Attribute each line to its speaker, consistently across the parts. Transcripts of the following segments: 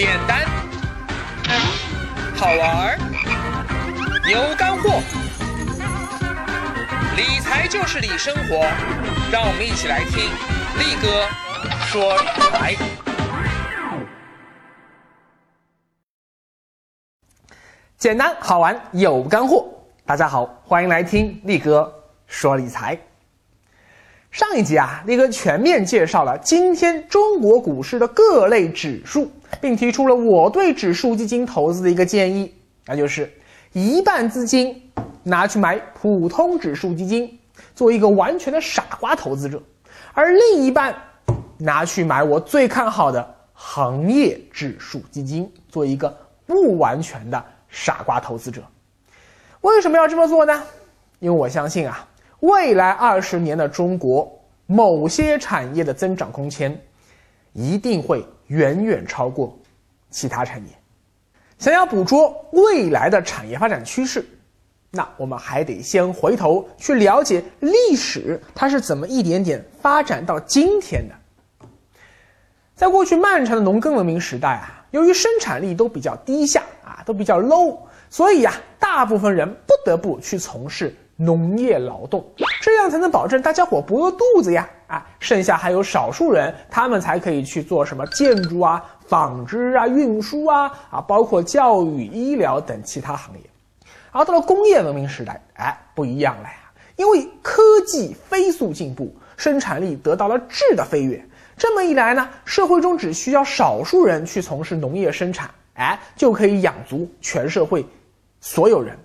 Speaker 1: 简单，好玩儿，有干货。理财就是理生活，让我们一起来听力哥说理财。
Speaker 2: 简单好玩有干货，大家好，欢迎来听力哥说理财。上一集啊，力哥全面介绍了今天中国股市的各类指数，并提出了我对指数基金投资的一个建议，那就是一半资金拿去买普通指数基金，做一个完全的傻瓜投资者；而另一半拿去买我最看好的行业指数基金，做一个不完全的。傻瓜投资者，为什么要这么做呢？因为我相信啊，未来二十年的中国某些产业的增长空间一定会远远超过其他产业。想要捕捉未来的产业发展趋势，那我们还得先回头去了解历史，它是怎么一点点发展到今天的。在过去漫长的农耕文明时代啊，由于生产力都比较低下。啊，都比较 low，所以呀，大部分人不得不去从事农业劳动，这样才能保证大家伙不饿肚子呀。啊，剩下还有少数人，他们才可以去做什么建筑啊、纺织啊、运输啊，啊，包括教育、医疗等其他行业。而到了工业文明时代，哎，不一样了呀，因为科技飞速进步，生产力得到了质的飞跃，这么一来呢，社会中只需要少数人去从事农业生产。哎，就可以养足全社会所有人，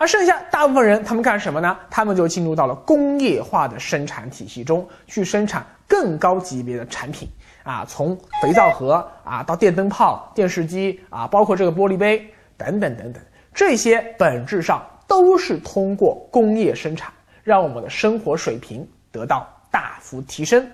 Speaker 2: 而剩下大部分人，他们干什么呢？他们就进入到了工业化的生产体系中去生产更高级别的产品啊，从肥皂盒啊到电灯泡、电视机啊，包括这个玻璃杯等等等等，这些本质上都是通过工业生产让我们的生活水平得到大幅提升，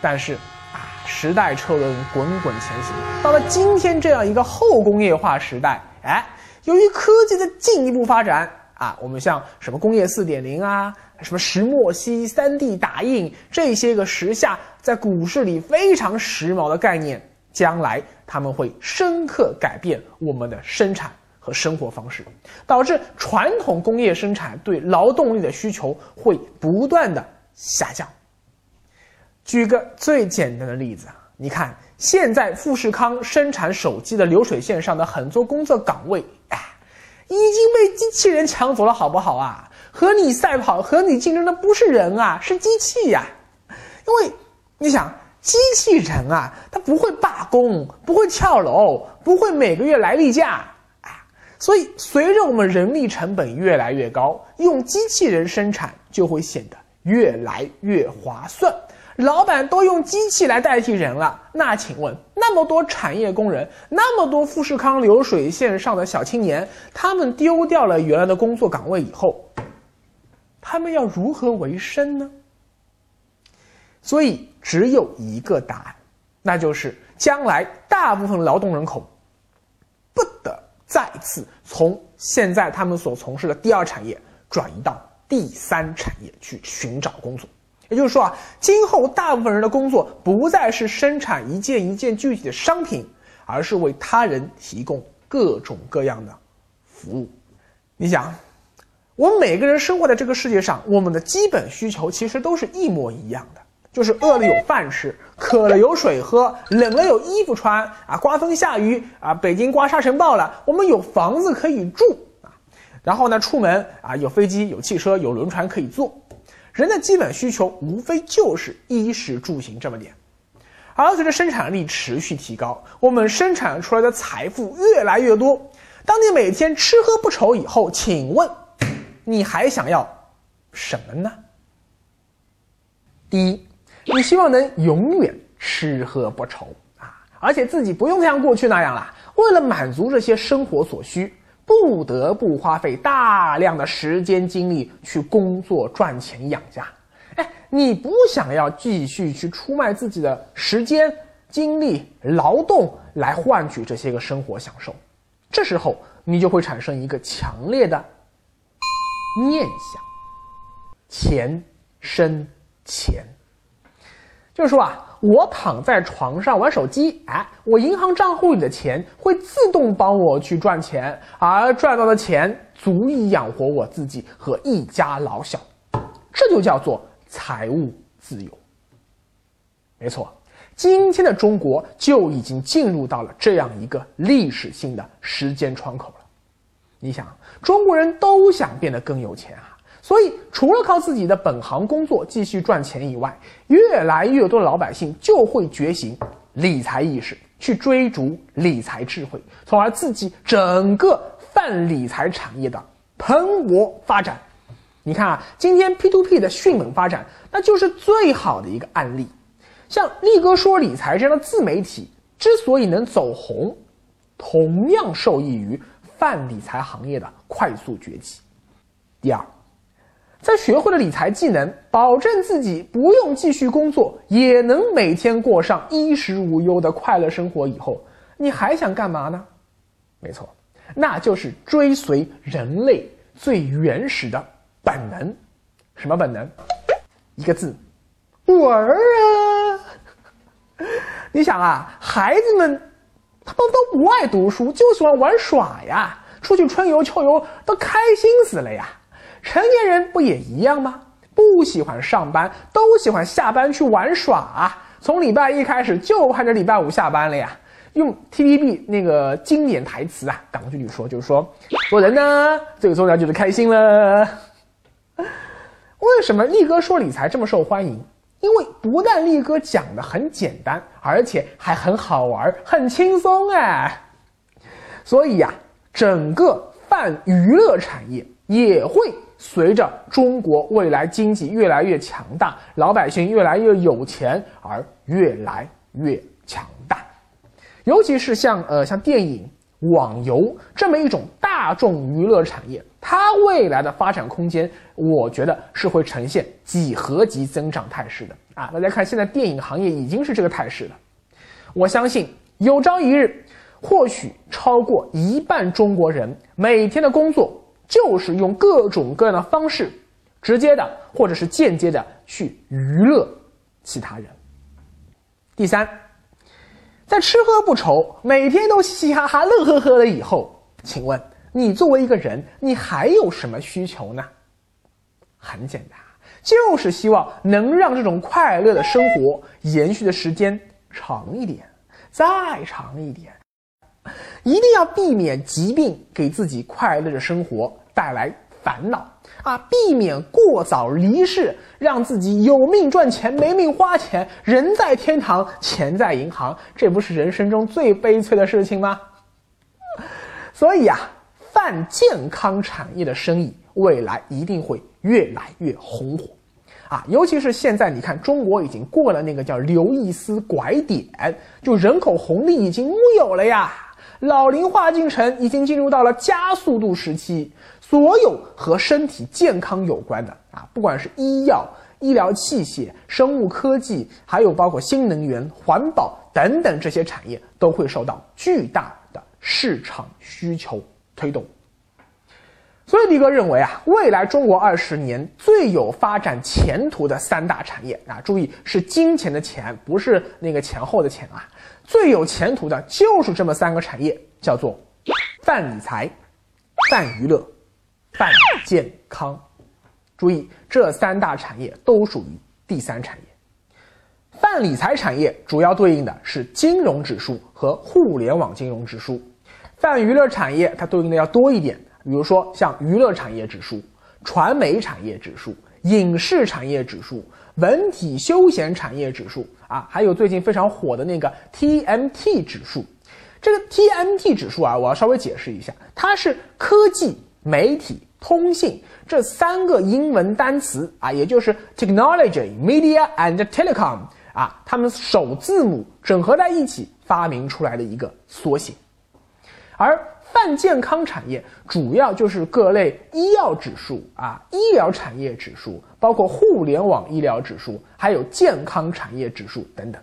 Speaker 2: 但是啊。时代车轮滚滚前行，到了今天这样一个后工业化时代，哎，由于科技的进一步发展啊，我们像什么工业四点零啊，什么石墨烯、三 D 打印这些个时下在股市里非常时髦的概念，将来他们会深刻改变我们的生产和生活方式，导致传统工业生产对劳动力的需求会不断的下降。举个最简单的例子啊，你看现在富士康生产手机的流水线上的很多工作岗位，已经被机器人抢走了，好不好啊？和你赛跑、和你竞争的不是人啊，是机器呀。因为你想，机器人啊，它不会罢工，不会跳楼，不会每个月来例假啊。所以，随着我们人力成本越来越高，用机器人生产就会显得越来越划算。老板都用机器来代替人了，那请问那么多产业工人，那么多富士康流水线上的小青年，他们丢掉了原来的工作岗位以后，他们要如何为生呢？所以只有一个答案，那就是将来大部分劳动人口不得再次从现在他们所从事的第二产业转移到第三产业去寻找工作。也就是说啊，今后大部分人的工作不再是生产一件一件具体的商品，而是为他人提供各种各样的服务。你想，我们每个人生活在这个世界上，我们的基本需求其实都是一模一样的，就是饿了有饭吃，渴了有水喝，冷了有衣服穿啊，刮风下雨啊，北京刮沙尘暴了，我们有房子可以住啊，然后呢，出门啊，有飞机、有汽车、有轮船可以坐。人的基本需求无非就是衣食住行这么点，而随着生产力持续提高，我们生产出来的财富越来越多。当你每天吃喝不愁以后，请问你还想要什么呢？第一，你希望能永远吃喝不愁啊，而且自己不用像过去那样了，为了满足这些生活所需。不得不花费大量的时间精力去工作赚钱养家，哎，你不想要继续去出卖自己的时间、精力、劳动来换取这些个生活享受，这时候你就会产生一个强烈的念想：钱生钱。就是说啊，我躺在床上玩手机，哎，我银行账户里的钱会自动帮我去赚钱，而赚到的钱足以养活我自己和一家老小，这就叫做财务自由。没错，今天的中国就已经进入到了这样一个历史性的时间窗口了。你想，中国人都想变得更有钱啊。所以，除了靠自己的本行工作继续赚钱以外，越来越多的老百姓就会觉醒理财意识，去追逐理财智慧，从而刺激整个泛理财产业的蓬勃发展。你看啊，今天 P to P 的迅猛发展，那就是最好的一个案例。像力哥说理财这样的自媒体之所以能走红，同样受益于泛理财行业的快速崛起。第二。在学会了理财技能，保证自己不用继续工作，也能每天过上衣食无忧的快乐生活以后，你还想干嘛呢？没错，那就是追随人类最原始的本能。什么本能？一个字，玩儿啊！你想啊，孩子们他们都不爱读书，就喜欢玩耍呀，出去春游秋游都开心死了呀。成年人不也一样吗？不喜欢上班，都喜欢下班去玩耍啊！从礼拜一开始就盼着礼拜五下班了呀。用 TVB 那个经典台词啊，港剧里说，就是说，做人呢最重要就是开心了。为什么力哥说理财这么受欢迎？因为不但力哥讲的很简单，而且还很好玩，很轻松哎。所以呀，整个泛娱乐产业也会。随着中国未来经济越来越强大，老百姓越来越有钱而越来越强大，尤其是像呃像电影、网游这么一种大众娱乐产业，它未来的发展空间，我觉得是会呈现几何级增长态势的啊！大家看，现在电影行业已经是这个态势了，我相信有朝一日，或许超过一半中国人每天的工作。就是用各种各样的方式，直接的或者是间接的去娱乐其他人。第三，在吃喝不愁，每天都嘻嘻哈哈、乐呵呵的以后，请问你作为一个人，你还有什么需求呢？很简单，就是希望能让这种快乐的生活延续的时间长一点，再长一点。一定要避免疾病给自己快乐的生活。带来烦恼啊！避免过早离世，让自己有命赚钱没命花钱，人在天堂，钱在银行，这不是人生中最悲催的事情吗？所以啊，泛健康产业的生意未来一定会越来越红火啊！尤其是现在，你看中国已经过了那个叫刘易斯拐点，就人口红利已经木有了呀，老龄化进程已经进入到了加速度时期。所有和身体健康有关的啊，不管是医药、医疗器械、生物科技，还有包括新能源、环保等等这些产业，都会受到巨大的市场需求推动。所以，李哥认为啊，未来中国二十年最有发展前途的三大产业啊，注意是金钱的钱，不是那个前后的钱啊，最有前途的就是这么三个产业，叫做泛理财、泛娱乐。泛健康，注意，这三大产业都属于第三产业。泛理财产业主要对应的是金融指数和互联网金融指数，泛娱乐产业它对应的要多一点，比如说像娱乐产业指数、传媒产业指数、影视产业指数、文体休闲产业指数啊，还有最近非常火的那个 TMT 指数。这个 TMT 指数啊，我要稍微解释一下，它是科技。媒体、通信这三个英文单词啊，也就是 technology、media and telecom 啊，它们首字母整合在一起发明出来的一个缩写。而泛健康产业主要就是各类医药指数啊、医疗产业指数，包括互联网医疗指数，还有健康产业指数等等。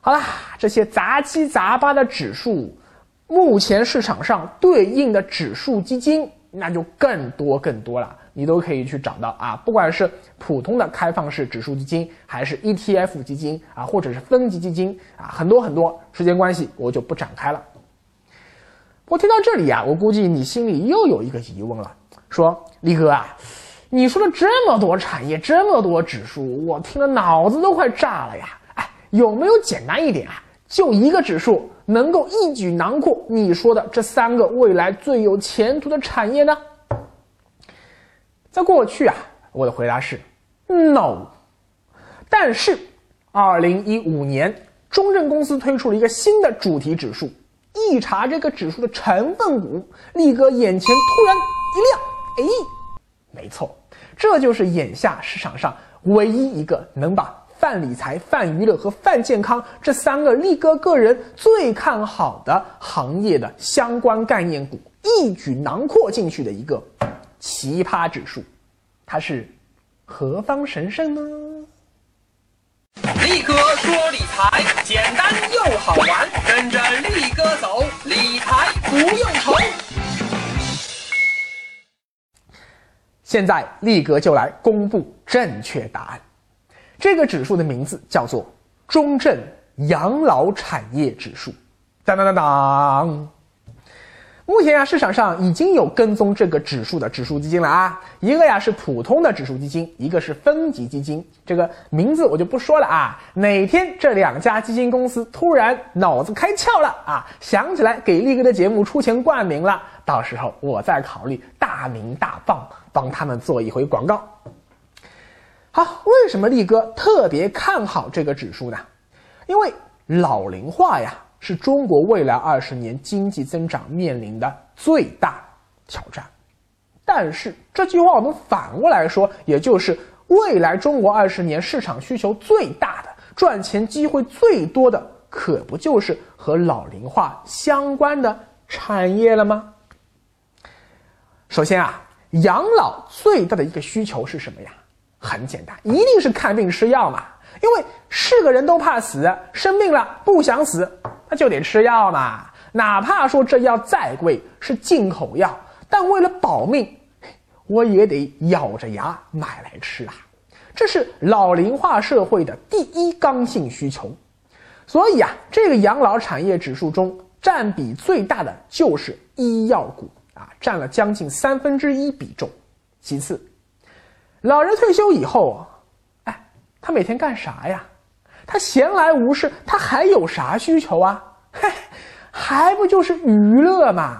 Speaker 2: 好啦，这些杂七杂八的指数。目前市场上对应的指数基金那就更多更多了，你都可以去找到啊，不管是普通的开放式指数基金，还是 ETF 基金啊，或者是分级基金啊，很多很多。时间关系，我就不展开了。我听到这里啊，我估计你心里又有一个疑问了，说力哥啊，你说了这么多产业，这么多指数，我听了脑子都快炸了呀！哎，有没有简单一点啊？就一个指数能够一举囊括你说的这三个未来最有前途的产业呢？在过去啊，我的回答是 no。但是，二零一五年，中证公司推出了一个新的主题指数。一查这个指数的成分股，力哥眼前突然一亮，哎，没错，这就是眼下市场上唯一一个能把泛理财、泛娱乐和泛健康这三个力哥个人最看好的行业的相关概念股一举囊括进去的一个奇葩指数，它是何方神圣呢？
Speaker 1: 力哥说理财简单又好玩，跟着力哥走，理财不用愁。
Speaker 2: 现在力哥就来公布正确答案。这个指数的名字叫做中证养老产业指数。当当当当。目前呀，市场上已经有跟踪这个指数的指数基金了啊，一个呀是普通的指数基金，一个是分级基金，这个名字我就不说了啊。哪天这两家基金公司突然脑子开窍了啊，想起来给力哥的节目出钱冠名了，到时候我再考虑大名大放帮他们做一回广告。好，为什么力哥特别看好这个指数呢？因为老龄化呀。是中国未来二十年经济增长面临的最大挑战，但是这句话我们反过来说，也就是未来中国二十年市场需求最大的、赚钱机会最多的，可不就是和老龄化相关的产业了吗？首先啊，养老最大的一个需求是什么呀？很简单，一定是看病吃药嘛。因为是个人都怕死，生病了不想死，那就得吃药嘛。哪怕说这药再贵，是进口药，但为了保命，我也得咬着牙买来吃啊。这是老龄化社会的第一刚性需求。所以啊，这个养老产业指数中占比最大的就是医药股啊，占了将近三分之一比重。其次，老人退休以后。哎他每天干啥呀？他闲来无事，他还有啥需求啊？嘿，还不就是娱乐嘛？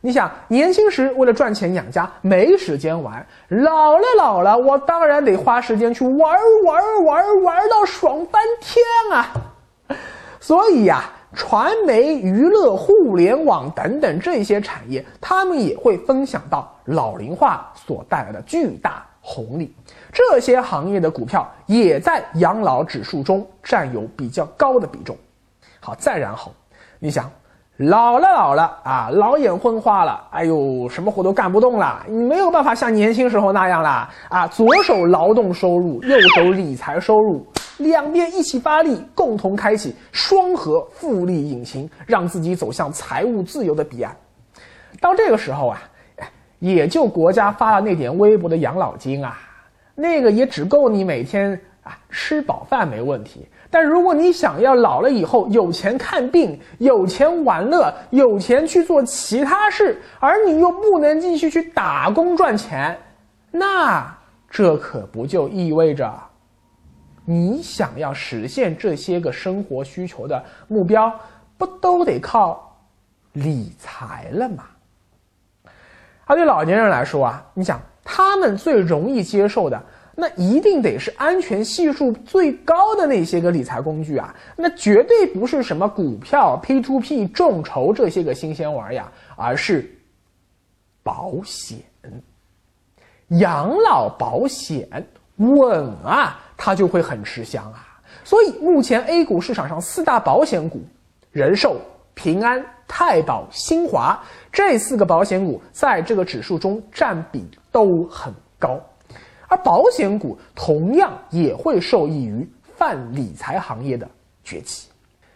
Speaker 2: 你想，年轻时为了赚钱养家，没时间玩；老了老了，我当然得花时间去玩玩玩玩到爽翻天啊！所以呀，传媒、娱乐、互联网等等这些产业，他们也会分享到老龄化所带来的巨大红利。这些行业的股票也在养老指数中占有比较高的比重。好，再然后，你想，老了老了啊，老眼昏花了，哎呦，什么活都干不动了，你没有办法像年轻时候那样了啊，左手劳动收入，右手理财收入，两边一起发力，共同开启双核复利引擎，让自己走向财务自由的彼岸。到这个时候啊，也就国家发了那点微薄的养老金啊。那个也只够你每天啊吃饱饭没问题，但如果你想要老了以后有钱看病、有钱玩乐、有钱去做其他事，而你又不能继续去打工赚钱，那这可不就意味着，你想要实现这些个生活需求的目标，不都得靠理财了吗？而对老年人来说啊，你想。他们最容易接受的，那一定得是安全系数最高的那些个理财工具啊，那绝对不是什么股票、P to P、众筹这些个新鲜玩意儿，而是保险、养老保险稳啊，它就会很吃香啊。所以目前 A 股市场上四大保险股，人寿。平安、太保、新华这四个保险股在这个指数中占比都很高，而保险股同样也会受益于泛理财行业的崛起。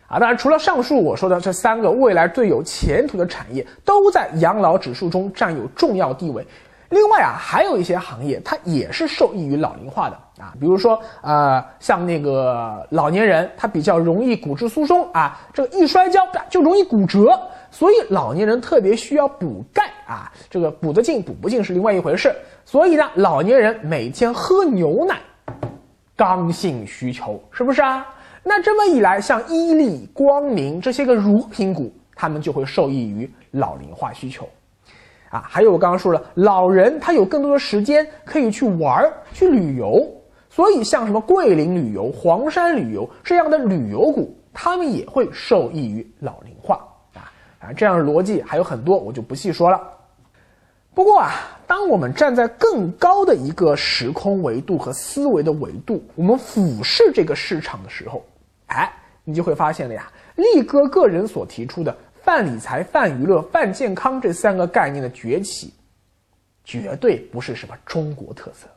Speaker 2: 啊，当然，除了上述我说的这三个未来最有前途的产业都在养老指数中占有重要地位，另外啊，还有一些行业它也是受益于老龄化的啊，比如说呃，像那个老年人，他比较容易骨质疏松啊，这个一摔跤就容易骨折，所以老年人特别需要补钙啊，这个补得进补不进是另外一回事。所以呢，老年人每天喝牛奶，刚性需求是不是啊？那这么一来，像伊利、光明这些个乳品股，他们就会受益于老龄化需求。啊，还有我刚刚说了，老人他有更多的时间可以去玩、去旅游，所以像什么桂林旅游、黄山旅游这样的旅游股，他们也会受益于老龄化啊啊，这样的逻辑还有很多，我就不细说了。不过啊，当我们站在更高的一个时空维度和思维的维度，我们俯视这个市场的时候，哎，你就会发现了呀，力哥个人所提出的。泛理财、泛娱乐、泛健康这三个概念的崛起，绝对不是什么中国特色，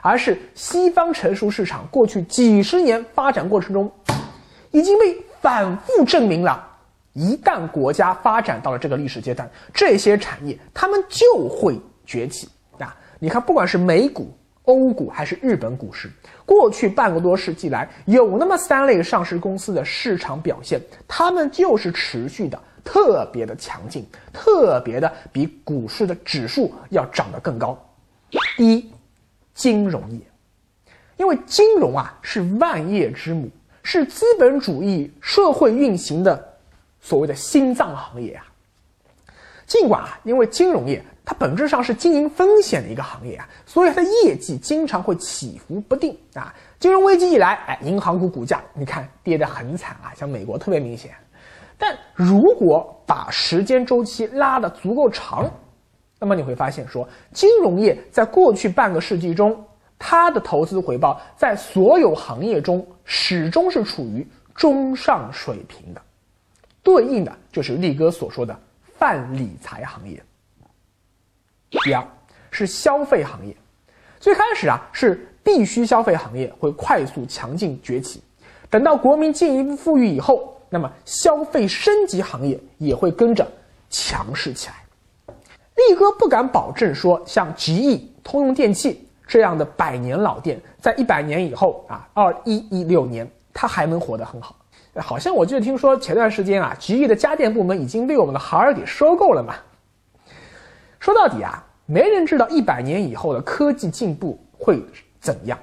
Speaker 2: 而是西方成熟市场过去几十年发展过程中，已经被反复证明了：一旦国家发展到了这个历史阶段，这些产业它们就会崛起啊！你看，不管是美股、欧股还是日本股市，过去半个多世纪来，有那么三类上市公司的市场表现，它们就是持续的。特别的强劲，特别的比股市的指数要涨得更高。第一，金融业，因为金融啊是万业之母，是资本主义社会运行的所谓的心脏行业啊。尽管啊，因为金融业它本质上是经营风险的一个行业啊，所以它的业绩经常会起伏不定啊。金融危机一来，哎，银行股股价你看跌得很惨啊，像美国特别明显。但如果把时间周期拉得足够长，那么你会发现，说金融业在过去半个世纪中，它的投资回报在所有行业中始终是处于中上水平的，对应的就是力哥所说的泛理财行业。第二是消费行业，最开始啊是必须消费行业会快速强劲崛起，等到国民进一步富裕以后。那么，消费升级行业也会跟着强势起来。力哥不敢保证说，像吉翼、通用电器这样的百年老店，在一百年以后啊，二一一六年，它还能活得很好。好像我记得听说前段时间啊，吉翼的家电部门已经被我们的海尔给收购了嘛。说到底啊，没人知道一百年以后的科技进步会怎样，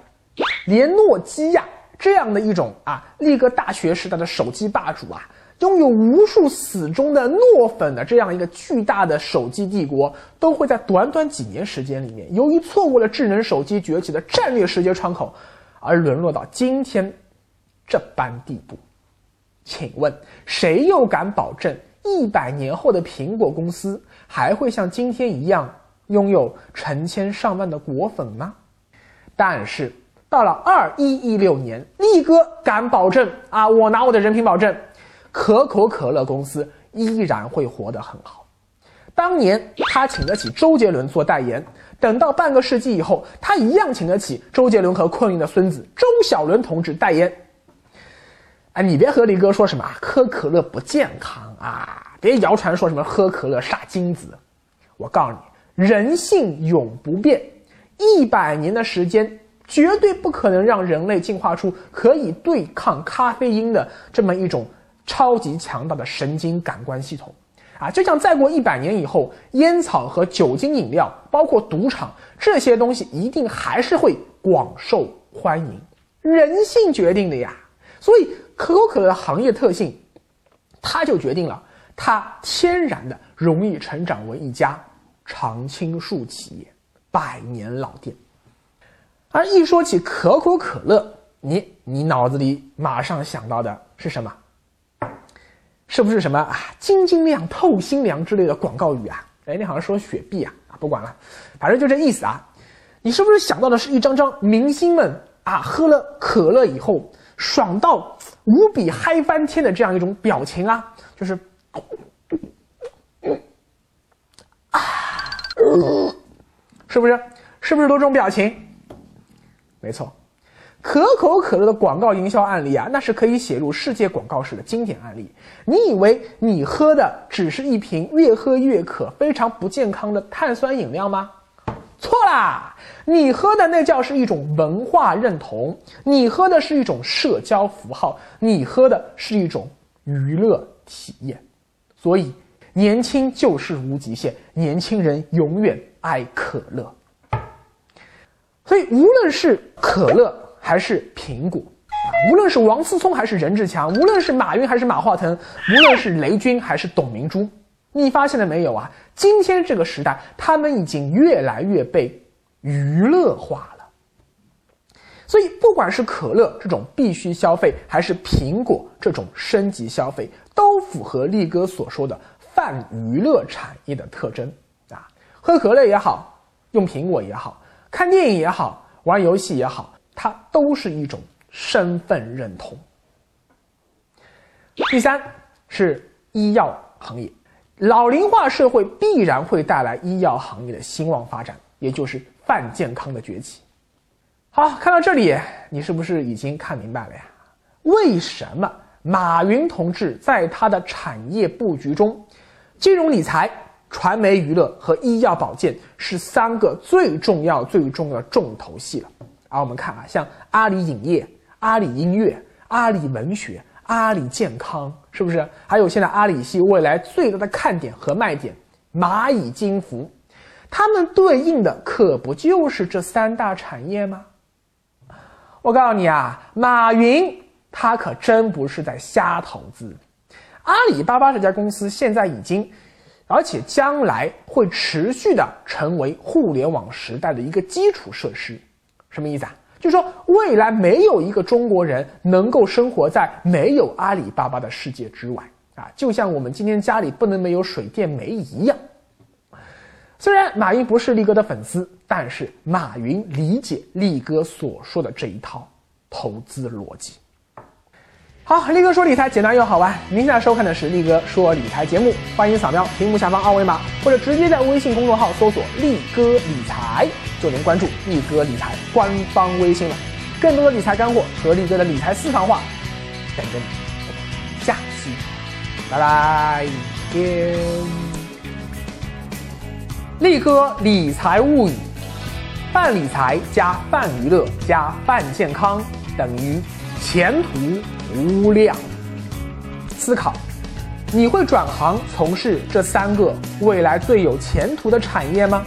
Speaker 2: 连诺基亚。这样的一种啊，力哥大学时代的手机霸主啊，拥有无数死忠的诺粉的这样一个巨大的手机帝国，都会在短短几年时间里面，由于错过了智能手机崛起的战略时间窗口，而沦落到今天这般地步。请问，谁又敢保证一百年后的苹果公司还会像今天一样拥有成千上万的果粉呢？但是。到了二一一六年，力哥敢保证啊，我拿我的人品保证，可口可乐公司依然会活得很好。当年他请得起周杰伦做代言，等到半个世纪以后，他一样请得起周杰伦和昆凌的孙子周小伦同志代言。哎，你别和力哥说什么喝可乐不健康啊，别谣传说什么喝可乐杀精子。我告诉你，人性永不变，一百年的时间。绝对不可能让人类进化出可以对抗咖啡因的这么一种超级强大的神经感官系统，啊，就像再过一百年以后，烟草和酒精饮料，包括赌场这些东西，一定还是会广受欢迎，人性决定的呀。所以可口可乐的行业特性，它就决定了它天然的容易成长为一家常青树企业，百年老店。而一说起可口可乐，你你脑子里马上想到的是什么？是不是什么啊“晶晶亮透心凉”之类的广告语啊？哎，你好像说雪碧啊啊，不管了，反正就这意思啊。你是不是想到的是一张张明星们啊喝了可乐以后爽到无比嗨翻天的这样一种表情啊？就是啊，是不是？是不是都这种表情？没错，可口可乐的广告营销案例啊，那是可以写入世界广告史的经典案例。你以为你喝的只是一瓶越喝越渴、非常不健康的碳酸饮料吗？错啦，你喝的那叫是一种文化认同，你喝的是一种社交符号，你喝的是一种娱乐体验。所以，年轻就是无极限，年轻人永远爱可乐。所以，无论是可乐还是苹果，无论是王思聪还是任志强，无论是马云还是马化腾，无论是雷军还是董明珠，你发现了没有啊？今天这个时代，他们已经越来越被娱乐化了。所以，不管是可乐这种必须消费，还是苹果这种升级消费，都符合力哥所说的泛娱乐产业的特征啊。喝可乐也好，用苹果也好。看电影也好，玩游戏也好，它都是一种身份认同。第三是医药行业，老龄化社会必然会带来医药行业的兴旺发展，也就是泛健康的崛起。好，看到这里，你是不是已经看明白了呀？为什么马云同志在他的产业布局中，金融理财？传媒娱乐和医药保健是三个最重要、最重要的重头戏了。而我们看啊，像阿里影业、阿里音乐、阿里文学、阿里健康，是不是？还有现在阿里系未来最大的看点和卖点蚂蚁金服，它们对应的可不就是这三大产业吗？我告诉你啊，马云他可真不是在瞎投资。阿里巴巴这家公司现在已经。而且将来会持续的成为互联网时代的一个基础设施，什么意思啊？就是说未来没有一个中国人能够生活在没有阿里巴巴的世界之外啊！就像我们今天家里不能没有水电煤一样。虽然马云不是力哥的粉丝，但是马云理解力哥所说的这一套投资逻辑。好，力哥说理财简单又好玩。您现在收看的是力哥说理财节目，欢迎扫描屏幕下方二维码，或者直接在微信公众号搜索“力哥理财”，就能关注力哥理财官方微信了。更多的理财干货和力哥的理财私房话等着你。下期拜拜，见。力哥理财物语，泛理财加泛娱乐加泛健康等于前途。无量思考，你会转行从事这三个未来最有前途的产业吗？